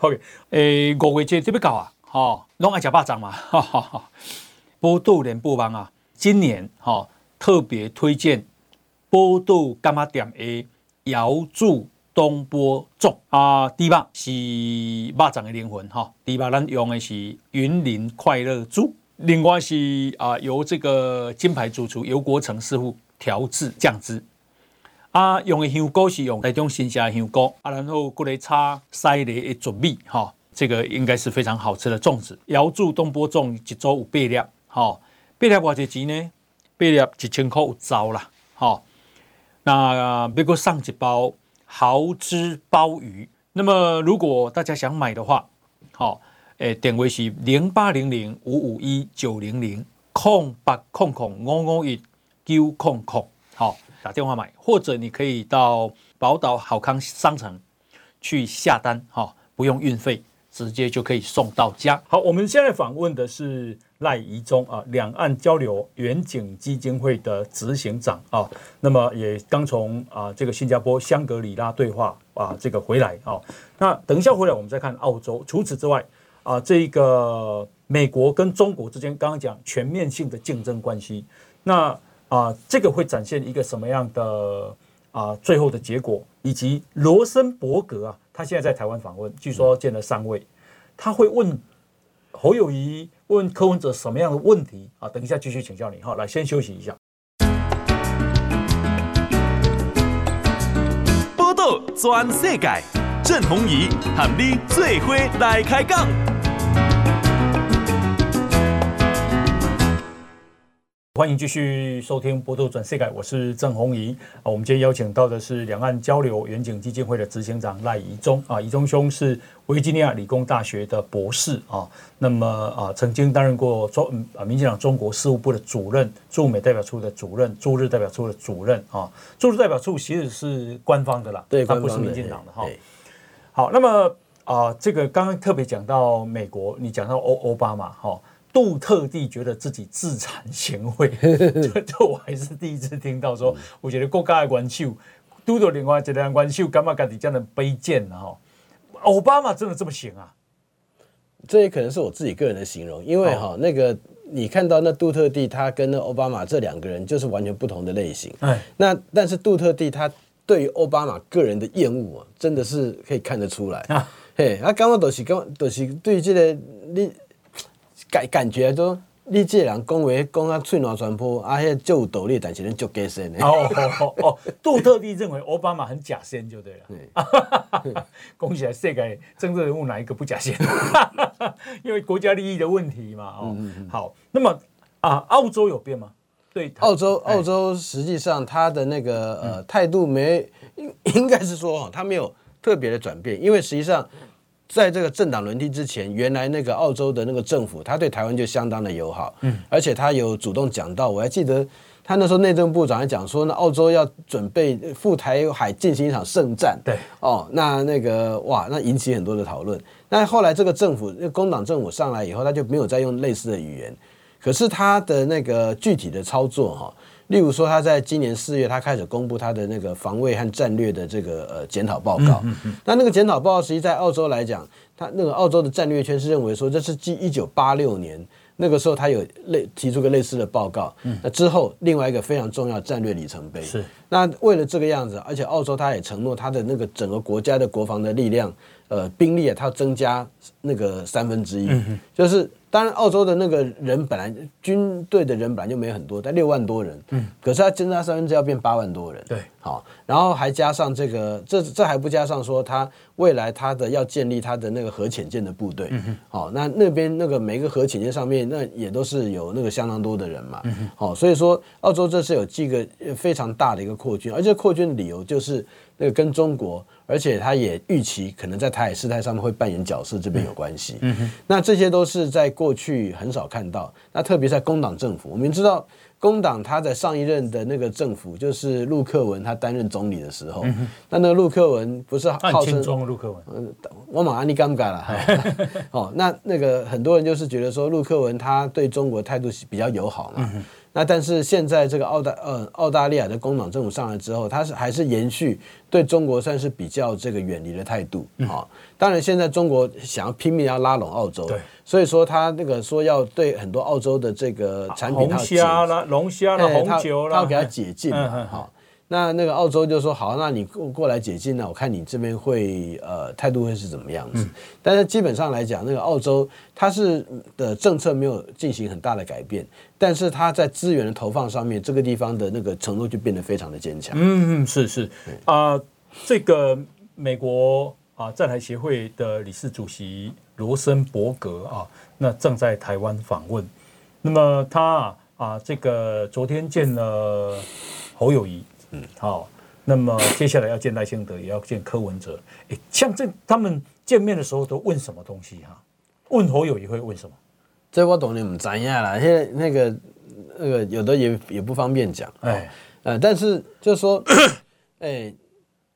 ，OK，诶，五月节这边搞啊，哦，拢爱吃巴掌嘛，哈哈哈。波多连播帮啊，今年哈、特别推荐波多柑仔店的瑶柱东坡粽。啊，猪肉是肉粽的灵魂哈，第八咱用的是云林快乐猪，另外是啊由这个金牌主厨尤国成师傅调制酱汁啊，用的香菇是用台中新鲜的香菇啊，然后过来炒西梨的糯米哈，这个应该是非常好吃的粽子。瑶柱东坡粽一组有八粒。好，八粒偌济钱呢？八粒一千块有找啦。好，那别过上一包蚝汁鲍鱼。那么如果大家想买的话，好，诶，电话是零八零零五五一九零零空八空空五五一九空空。好，打电话买，或者你可以到宝岛好康商城去下单，哈，不用运费，直接就可以送到家。好，我们现在访问的是。赖宜中啊，两岸交流远景基金会的执行长啊，那么也刚从啊这个新加坡香格里拉对话啊这个回来啊，那等一下回来我们再看澳洲。除此之外啊，这个美国跟中国之间刚刚讲全面性的竞争关系，那啊这个会展现一个什么样的啊最后的结果？以及罗森伯格啊，他现在在台湾访问，据说见了三位，他会问侯友谊。问柯文哲什么样的问题啊？等一下继续请教你。哈，来先休息一下。报道全世界，郑鸿仪喊你最伙来开讲。欢迎继续收听《波多转世界》，我是郑弘仪啊。我们今天邀请到的是两岸交流远景基金会的执行长赖宜中啊。宜中兄是维吉尼亚理工大学的博士啊。那么啊，曾经担任过中啊民进党中国事务部的主任、驻美代表处的主任、驻日代表处的主任啊。驻日代表处其实是官方的啦，对，它不是民进党的哈。好，那么啊，这个刚刚特别讲到美国，你讲到欧欧巴马哈。杜特地觉得自己自惭形秽，这这我还是第一次听到说，我觉得国家的元首，杜特另外一个元首，干嘛干的这样的卑贱呢？哈，奥巴马真的这么行啊？这也可能是我自己个人的形容，因为哈、哦、那个你看到那杜特地他跟那奥巴马这两个人就是完全不同的类型。哎，那但是杜特地他对于奥巴马个人的厌恶啊，真的是可以看得出来。啊、嘿，他刚刚都是刚都是对这个你感感觉都。你这个人讲话讲啊，嘴暖传播，啊，迄就有道理，但是恁足假仙的。哦哦哦，杜特地认为奥巴马很假仙就对了。对，恭喜啊世界政治人物哪一个不假仙？因为国家利益的问题嘛。哦，嗯嗯好，那么啊，澳洲有变吗？对，澳洲，澳洲实际上他的那个呃态度没，应应该是说哈，他没有特别的转变，因为实际上。在这个政党轮替之前，原来那个澳洲的那个政府，他对台湾就相当的友好，嗯，而且他有主动讲到，我还记得他那时候内政部长还讲说，那澳洲要准备赴台海进行一场圣战，对，哦，那那个哇，那引起很多的讨论。那后来这个政府，工党政府上来以后，他就没有再用类似的语言，可是他的那个具体的操作哈。例如说，他在今年四月，他开始公布他的那个防卫和战略的这个呃检讨报告。嗯嗯。那那个检讨报告，实际在澳洲来讲，他那个澳洲的战略圈是认为说，这是继一九八六年那个时候，他有类提出个类似的报告。嗯。那之后，另外一个非常重要战略里程碑。是。那为了这个样子，而且澳洲他也承诺他的那个整个国家的国防的力量，呃，兵力啊，他要增加那个三分之一。嗯。就是。当然，澳洲的那个人本来军队的人本来就没很多，但六万多人，嗯，可是他增加三分之一要变八万多人，对，好，然后还加上这个，这这还不加上说他未来他的要建立他的那个核潜舰的部队，嗯哼，好，那那边那个每个核潜舰上面那也都是有那个相当多的人嘛，嗯哼，好，所以说澳洲这是有这个非常大的一个扩军，而且扩军的理由就是那个跟中国。而且他也预期可能在台海事态上面会扮演角色，这边有关系。嗯哼，那这些都是在过去很少看到。那特别在工党政府，我们知道工党他在上一任的那个政府，就是陆克文他担任总理的时候，嗯、那那个陆克文不是号称陆克文？嗯，我马安尼尴尬了。哦，那那个很多人就是觉得说陆克文他对中国态度比较友好嘛。嗯那但是现在这个澳大呃澳大利亚的工党政府上来之后，它是还是延续对中国算是比较这个远离的态度啊、嗯哦。当然现在中国想要拼命要拉拢澳洲，对，所以说他那个说要对很多澳洲的这个产品，龙虾啦、龙虾啦、红酒啦，他要给他解禁嘛，好、嗯。嗯那那个澳洲就说好，那你过过来解禁呢？我看你这边会呃态度会是怎么样子？嗯、但是基本上来讲，那个澳洲它是的政策没有进行很大的改变，但是它在资源的投放上面，这个地方的那个承诺就变得非常的坚强。嗯嗯，是是啊、呃，这个美国啊在台协会的理事主席罗森伯格啊，那正在台湾访问。那么他啊，这个昨天见了侯友宜。嗯，好，那么接下来要见赖清德，也要见柯文哲。哎，像这他们见面的时候都问什么东西哈？问侯友也会问什么？这我懂你们怎样啦。现在那个那个有的也也不方便讲。哎，呃，但是就是说，哎，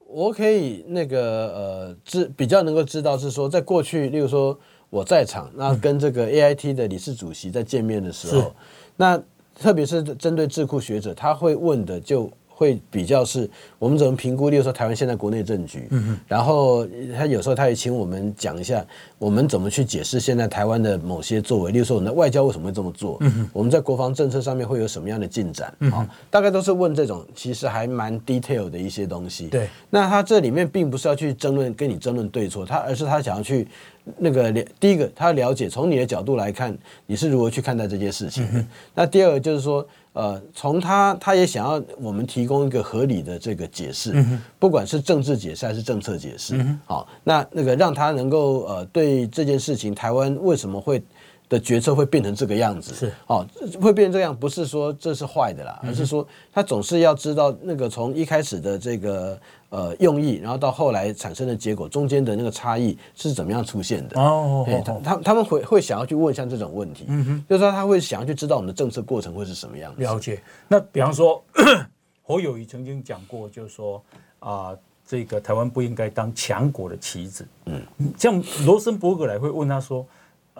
我可以那个呃知比较能够知道是说，在过去，例如说我在场，那跟这个 AIT 的理事主席在见面的时候，那特别是针对智库学者，他会问的就。会比较是我们怎么评估，例如说台湾现在国内政局，然后他有时候他也请我们讲一下，我们怎么去解释现在台湾的某些作为，例如说我们的外交为什么会这么做，嗯，我们在国防政策上面会有什么样的进展，嗯哦，大概都是问这种其实还蛮 detail 的一些东西，对，那他这里面并不是要去争论跟你争论对错，他而是他想要去那个第一个他了解从你的角度来看你是如何去看待这件事情，嗯，那第二个就是说。呃，从他他也想要我们提供一个合理的这个解释，嗯、不管是政治解释还是政策解释，嗯、好，那那个让他能够呃对这件事情，台湾为什么会的决策会变成这个样子，是，哦，会变成这样，不是说这是坏的啦，而是说他总是要知道那个从一开始的这个。呃，用意，然后到后来产生的结果，中间的那个差异是怎么样出现的？哦，他他他们会会想要去问像这种问题，嗯哼，就是说他会想要去知道我们的政策过程会是什么样子。了解。那比方说，侯友谊曾经讲过，就是说啊、呃，这个台湾不应该当强国的棋子。嗯，像罗森伯格来会问他说，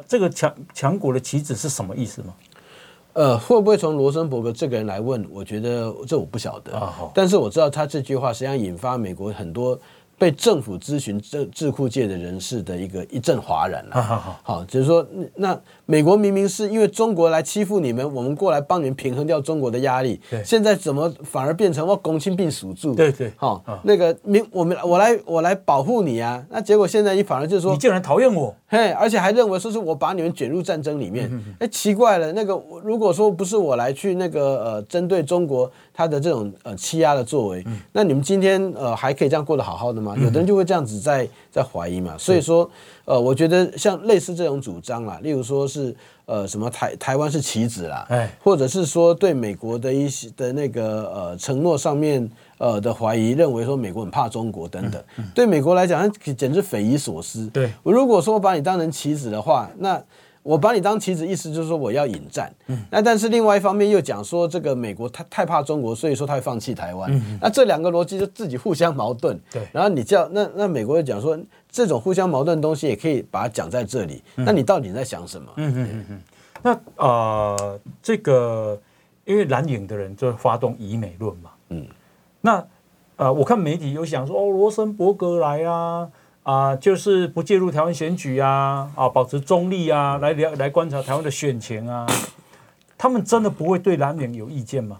这个强强国的棋子是什么意思吗？呃，会不会从罗森伯格这个人来问？我觉得这我不晓得。啊、但是我知道他这句话实际上引发美国很多被政府咨询智智库界的人士的一个一阵哗然了。好好好，好，就是说，那美国明明是因为中国来欺负你们，我们过来帮你们平衡掉中国的压力，对现在怎么反而变成我公亲并属住？对对，好，那个明我们我来我来保护你啊，那结果现在你反而就是说，你竟然讨厌我，嘿，而且还认为说是我把你们卷入战争里面，哎，奇怪了，那个如果说不是我来去那个呃针对中国他的这种呃欺压的作为，那你们今天呃还可以这样过得好好的吗？有的人就会这样。子在在怀疑嘛，所以说，呃，我觉得像类似这种主张啦，例如说是呃什么台台湾是棋子啦，哎，或者是说对美国的一些的那个呃承诺上面呃的怀疑，认为说美国很怕中国等等，对美国来讲，那简直匪夷所思。对，我如果说我把你当成棋子的话，那。我把你当棋子，意思就是说我要引战。嗯，那但是另外一方面又讲说，这个美国太太怕中国，所以说他会放弃台湾。嗯，那这两个逻辑就自己互相矛盾。对，然后你叫那那美国又讲说，这种互相矛盾的东西也可以把它讲在这里。那你到底在想什么？嗯嗯嗯嗯。那啊、呃，这个因为蓝营的人就发动以美论嘛。嗯。那呃，我看媒体有想说，哦，罗森伯格来啊。啊，就是不介入台湾选举啊，啊，保持中立啊，来聊来观察台湾的选情啊，他们真的不会对蓝营有意见吗？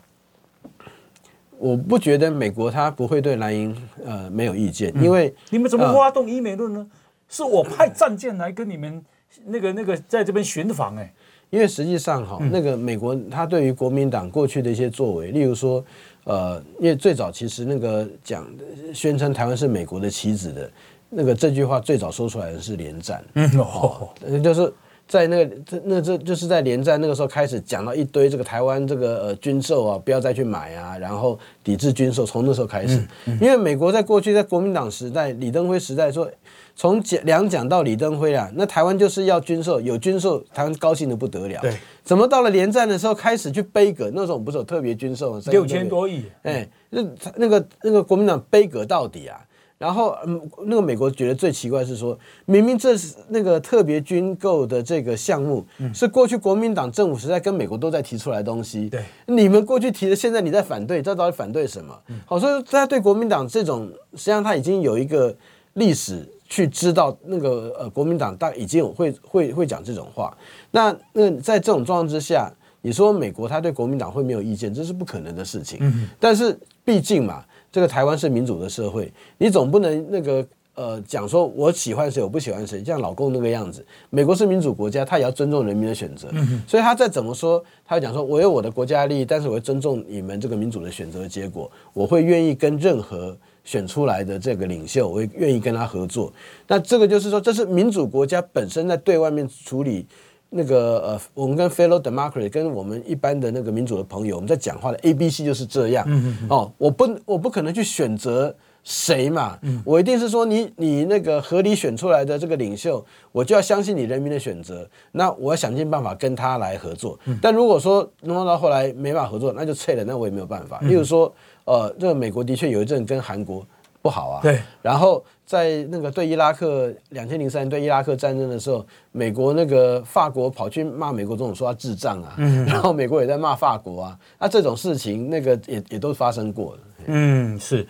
我不觉得美国他不会对蓝营呃没有意见，因为、嗯、你们怎么挖动伊美论呢？呃、是我派战舰来跟你们那个那个在这边巡防哎，因为实际上哈，嗯、那个美国他对于国民党过去的一些作为，例如说呃，因为最早其实那个讲宣称台湾是美国的棋子的。那个这句话最早说出来的是连战，嗯哦，就是在那个这那这就是在连战那个时候开始讲到一堆这个台湾这个呃军售啊，不要再去买啊，然后抵制军售，从那时候开始，嗯嗯、因为美国在过去在国民党时代、李登辉时代说，从蒋两蒋到李登辉啊，那台湾就是要军售，有军售台湾高兴的不得了，对，怎么到了连战的时候开始去杯葛？那时候我们不是有特别军售六千多亿，哎，那那个那个国民党杯葛到底啊？然后，嗯，那个美国觉得最奇怪是说，明明这是那个特别军购的这个项目，是过去国民党政府时代跟美国都在提出来的东西。对，你们过去提的，现在你在反对，这到底反对什么？好，所以大家对国民党这种，实际上他已经有一个历史去知道那个呃，国民党大已经有会会会讲这种话。那那在这种状况之下，你说美国他对国民党会没有意见，这是不可能的事情。嗯但是毕竟嘛。这个台湾是民主的社会，你总不能那个呃讲说我喜欢谁，我不喜欢谁，像老公那个样子。美国是民主国家，他也要尊重人民的选择，嗯、所以他再怎么说，他会讲说我有我的国家利益，但是我会尊重你们这个民主的选择的结果，我会愿意跟任何选出来的这个领袖，我会愿意跟他合作。那这个就是说，这是民主国家本身在对外面处理。那个呃，我们跟 fellow democracy 跟我们一般的那个民主的朋友，我们在讲话的 A B C 就是这样。嗯嗯哦，我不我不可能去选择谁嘛，嗯、我一定是说你你那个合理选出来的这个领袖，我就要相信你人民的选择。那我要想尽办法跟他来合作。嗯、但如果说弄到后来没办法合作，那就撤了，那我也没有办法。例如说，呃，这个美国的确有一阵跟韩国。不好啊，对。然后在那个对伊拉克两千零三年对伊拉克战争的时候，美国那个法国跑去骂美国总统说他智障啊，嗯、然后美国也在骂法国啊，那这种事情那个也也都发生过了。嗯，是。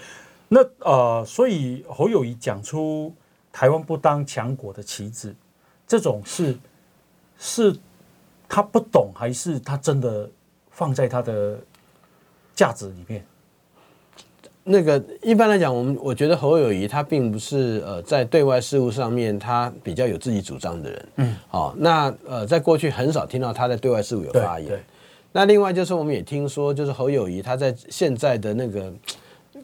那呃，所以侯友谊讲出台湾不当强国的棋子，这种是是他不懂，还是他真的放在他的价值里面？那个一般来讲，我们我觉得侯友谊他并不是呃在对外事务上面他比较有自己主张的人，嗯，好、哦，那呃在过去很少听到他在对外事务有发言。那另外就是我们也听说，就是侯友谊他在现在的那个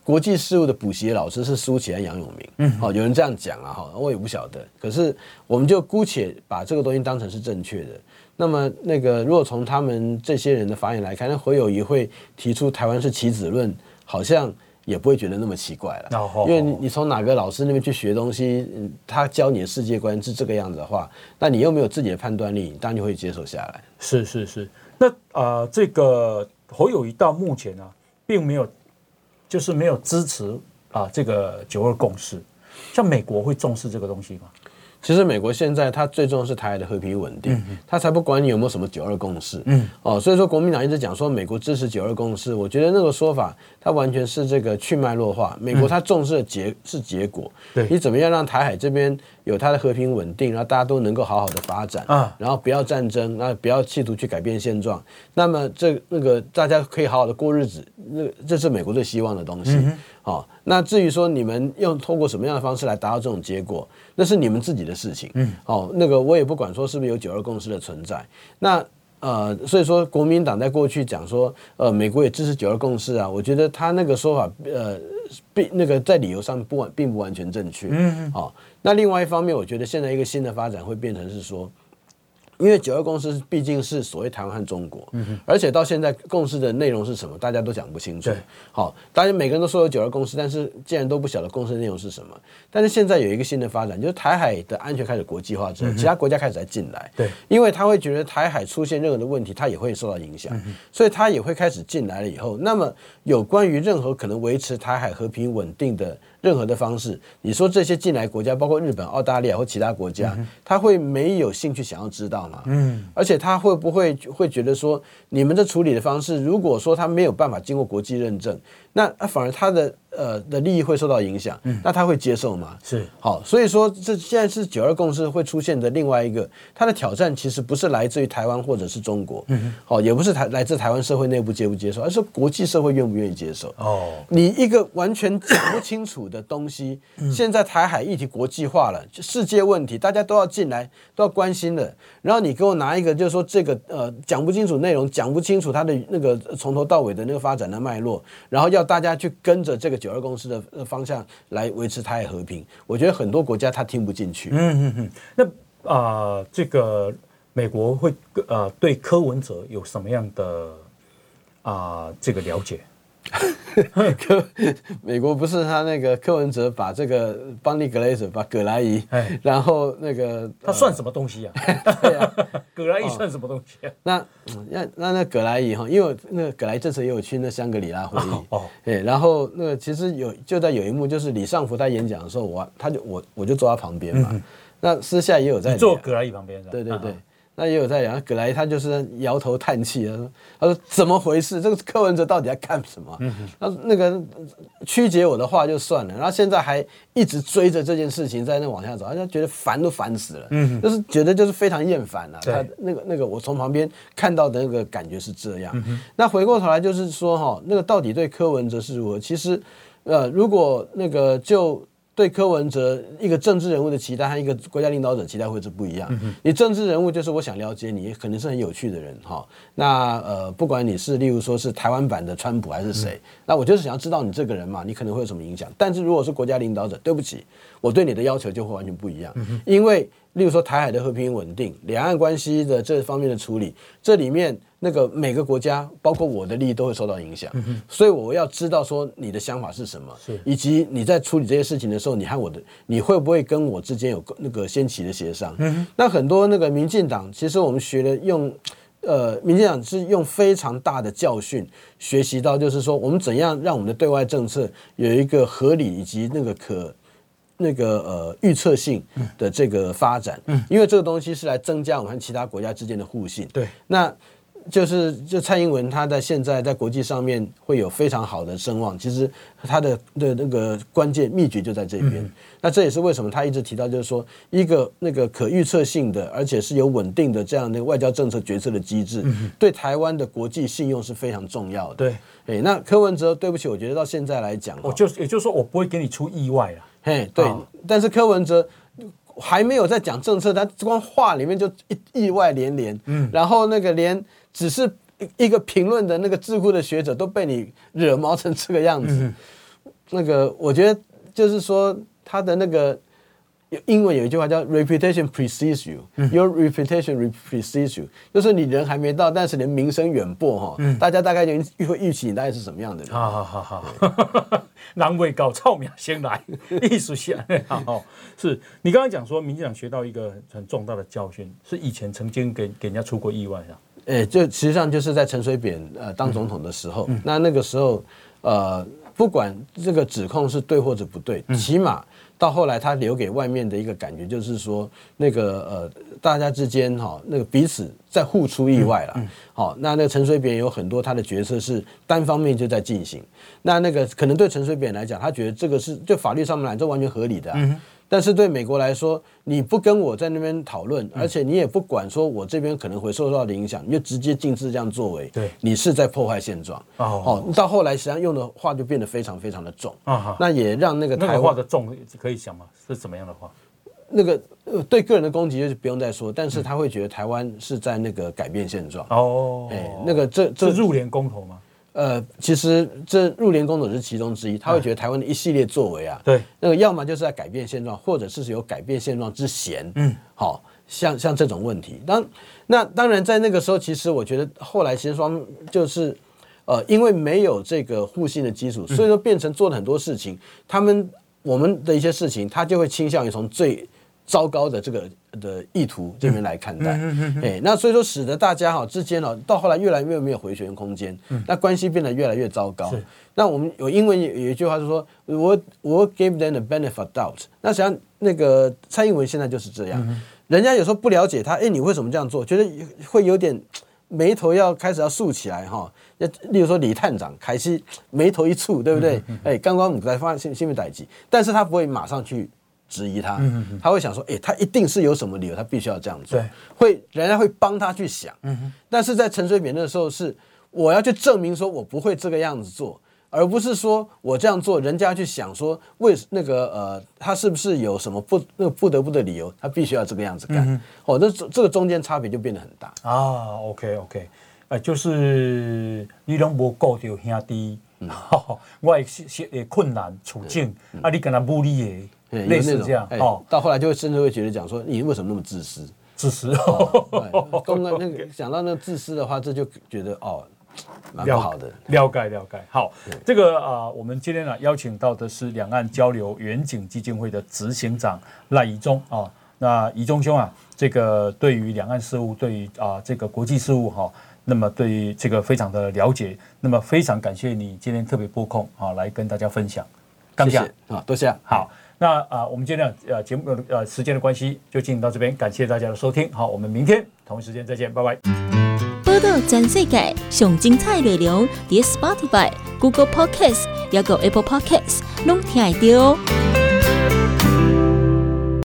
国际事务的补习老师是苏起和杨永明，嗯，好、哦，有人这样讲啊，哈，我也不晓得。可是我们就姑且把这个东西当成是正确的。那么那个如果从他们这些人的发言来看，那侯友谊会提出台湾是棋子论，好像。也不会觉得那么奇怪了，oh, oh, oh. 因为你你从哪个老师那边去学东西，他教你的世界观是这个样子的话，那你又没有自己的判断力，你当然就会接受下来。是是是，那啊、呃，这个侯友谊到目前呢、啊，并没有，就是没有支持啊这个九二共识，像美国会重视这个东西吗？其实美国现在它最重要是台海的和平稳定，它才不管你有没有什么九二共识。嗯，哦，所以说国民党一直讲说美国支持九二共识，我觉得那个说法它完全是这个去脉络化。美国它重视的结是结果，对你怎么样让台海这边有它的和平稳定，然后大家都能够好好的发展啊，然后不要战争，那不要企图去改变现状，那么这那个大家可以好好的过日子，那这是美国最希望的东西。好、哦，那至于说你们用通过什么样的方式来达到这种结果，那是你们自己的事情。嗯，哦，那个我也不管说是不是有九二共识的存在。那呃，所以说国民党在过去讲说，呃，美国也支持九二共识啊，我觉得他那个说法，呃，并那个在理由上不完，并不完全正确。嗯，好、哦，那另外一方面，我觉得现在一个新的发展会变成是说。因为九二共识毕竟是所谓台湾和中国，而且到现在共识的内容是什么，大家都讲不清楚。好，大家每个人都说有九二共识，但是既然都不晓得共识内容是什么，但是现在有一个新的发展，就是台海的安全开始国际化之后，其他国家开始在进来。对，因为他会觉得台海出现任何的问题，他也会受到影响，所以他也会开始进来了以后，那么有关于任何可能维持台海和平稳定的。任何的方式，你说这些进来国家，包括日本、澳大利亚或其他国家，他会没有兴趣想要知道吗？嗯，而且他会不会会觉得说，你们的处理的方式，如果说他没有办法经过国际认证，那反而他的。呃的利益会受到影响，嗯，那他会接受吗？是好，所以说这现在是九二共识会出现的另外一个，它的挑战其实不是来自于台湾或者是中国，嗯，好，也不是台来自台湾社会内部接不接受，而是国际社会愿不愿意接受。哦，你一个完全讲不清楚的东西，现在台海议题国际化了，世界问题大家都要进来，都要关心的，然后你给我拿一个就是说这个呃讲不清楚内容，讲不清楚它的那个从头到尾的那个发展的脉络，然后要大家去跟着这个。九二公司的方向来维持台海和平，我觉得很多国家他听不进去。嗯嗯嗯。那啊、呃，这个美国会啊、呃、对柯文哲有什么样的啊、呃、这个了解？柯 美国不是他那个柯文哲把这个邦尼格雷泽把葛莱仪，然后那个他算什么东西啊？对啊，葛莱仪算什么东西啊？那那那那葛莱仪哈，因为那个葛莱这次也有去那香格里拉会议。哦，对，然后那个其实有就在有一幕就是李尚福他演讲的时候，我他就我我就坐他旁边嘛，那私下也有在坐葛莱仪旁边，对对对。那也有在讲，葛莱他就是摇头叹气，他说：“他说怎么回事？这个柯文哲到底在干什么？他说那个曲解我的话就算了，然后现在还一直追着这件事情在那往下走，他觉得烦都烦死了，嗯，就是觉得就是非常厌烦了。他那个那个我从旁边看到的那个感觉是这样。那回过头来就是说哈，那个到底对柯文哲是如何？其实，呃，如果那个就。对柯文哲一个政治人物的期待和一个国家领导者期待会是不一样。你政治人物就是我想了解你，可能是很有趣的人哈。那呃，不管你是例如说是台湾版的川普还是谁，那我就是想要知道你这个人嘛，你可能会有什么影响。但是如果是国家领导者，对不起，我对你的要求就会完全不一样，因为例如说台海的和平稳定、两岸关系的这方面的处理，这里面。那个每个国家，包括我的利益都会受到影响，所以我要知道说你的想法是什么，以及你在处理这些事情的时候，你和我的你会不会跟我之间有那个先期的协商？那很多那个民进党，其实我们学的用，呃，民进党是用非常大的教训学习到，就是说我们怎样让我们的对外政策有一个合理以及那个可那个呃预测性的这个发展，因为这个东西是来增加我们和其他国家之间的互信。对，那。就是就蔡英文，他在现在在国际上面会有非常好的声望。其实他的的那个关键秘诀就在这边。那这也是为什么他一直提到，就是说一个那个可预测性的，而且是有稳定的这样的外交政策决策的机制，对台湾的国际信用是非常重要的。对，哎，那柯文哲，对不起，我觉得到现在来讲，我就也就是说，我不会给你出意外啊。嘿，对，但是柯文哲还没有在讲政策，他光话里面就意意外连连。嗯，然后那个连。只是一个评论的那个智库的学者都被你惹毛成这个样子，那个我觉得就是说他的那个英文有一句话叫 reputation precedes you，your reputation precedes you，就是你人还没到，但是你名声远播哈，大家大概就会预期你大概是什么样的人。好好好好，难为搞臭名先来，艺术先。好，是你刚刚讲说民进党学到一个很重大的教训，是以前曾经给给人家出过意外啊。哎，就实际上就是在陈水扁呃当总统的时候，那那个时候，呃，不管这个指控是对或者不对，起码到后来他留给外面的一个感觉就是说，那个呃，大家之间哈，那个彼此在互出意外了。好，那那个陈水扁有很多他的角色是单方面就在进行，那那个可能对陈水扁来讲，他觉得这个是就法律上面来这完全合理的。但是对美国来说，你不跟我在那边讨论，而且你也不管说我这边可能会受到的影响，你就直接禁止这样作为，对，你是在破坏现状。哦，到后来实际上用的话就变得非常非常的重。啊，那也让那个台湾话的重可以想吗？是怎么样的话？那个对个人的攻击就是不用再说，但是他会觉得台湾是在那个改变现状。哦，哎，那个这这入联公投吗？呃，其实这入联工作是其中之一，他会觉得台湾的一系列作为啊，对，那个要么就是在改变现状，或者是有改变现状之嫌，嗯，好像像这种问题。当那当然在那个时候，其实我觉得后来其实双就是呃，因为没有这个互信的基础，所以说变成做了很多事情，他们我们的一些事情，他就会倾向于从最。糟糕的这个的意图这边来看待，哎，那所以说使得大家哈之间哦，到后来越来越没有回旋空间，那关系变得越来越糟糕。那我们有英文有一句话是说，我我 give them the benefit of doubt。那实际上那个蔡英文现在就是这样，人家有时候不了解他，哎，你为什么这样做？觉得会有点眉头要开始要竖起来哈。那例如说李探长凯西眉头一蹙，对不对？哎，刚刚我们在发现新闻逮鸡，但是他不会马上去。质疑他，他会想说，哎，他一定是有什么理由，他必须要这样做。会人家会帮他去想。但是在陈水扁那时候，是我要去证明说我不会这个样子做，而不是说我这样做，人家去想说为那个呃，他是不是有什么不那个不得不的理由，他必须要这个样子干。哦，那这这个中间差别就变得很大啊。OK OK，呃，就是你拢无顾到兄弟，我也困难处境，啊，你跟他无理的。类似这样哦，到后来就会甚至会觉得讲说，你为什么那么自私？自私哦，刚刚那个讲到那个自私的话，这就觉得哦，蛮不好的。了解了解，好，这个啊，我们今天呢邀请到的是两岸交流远景基金会的执行长赖宜中啊。那宜中兄啊，这个对于两岸事务，对于啊这个国际事务哈，那么对于这个非常的了解，那么非常感谢你今天特别拨空啊来跟大家分享。感谢啊，多谢。好。那啊，我们今天呃节目呃时间的关系，就进行到这边，感谢大家的收听。好，我们明天同一时间再见，拜拜。报道全世界上精彩内容，点 Spotify、Google Podcast，还有 Apple Podcast，拢听得到。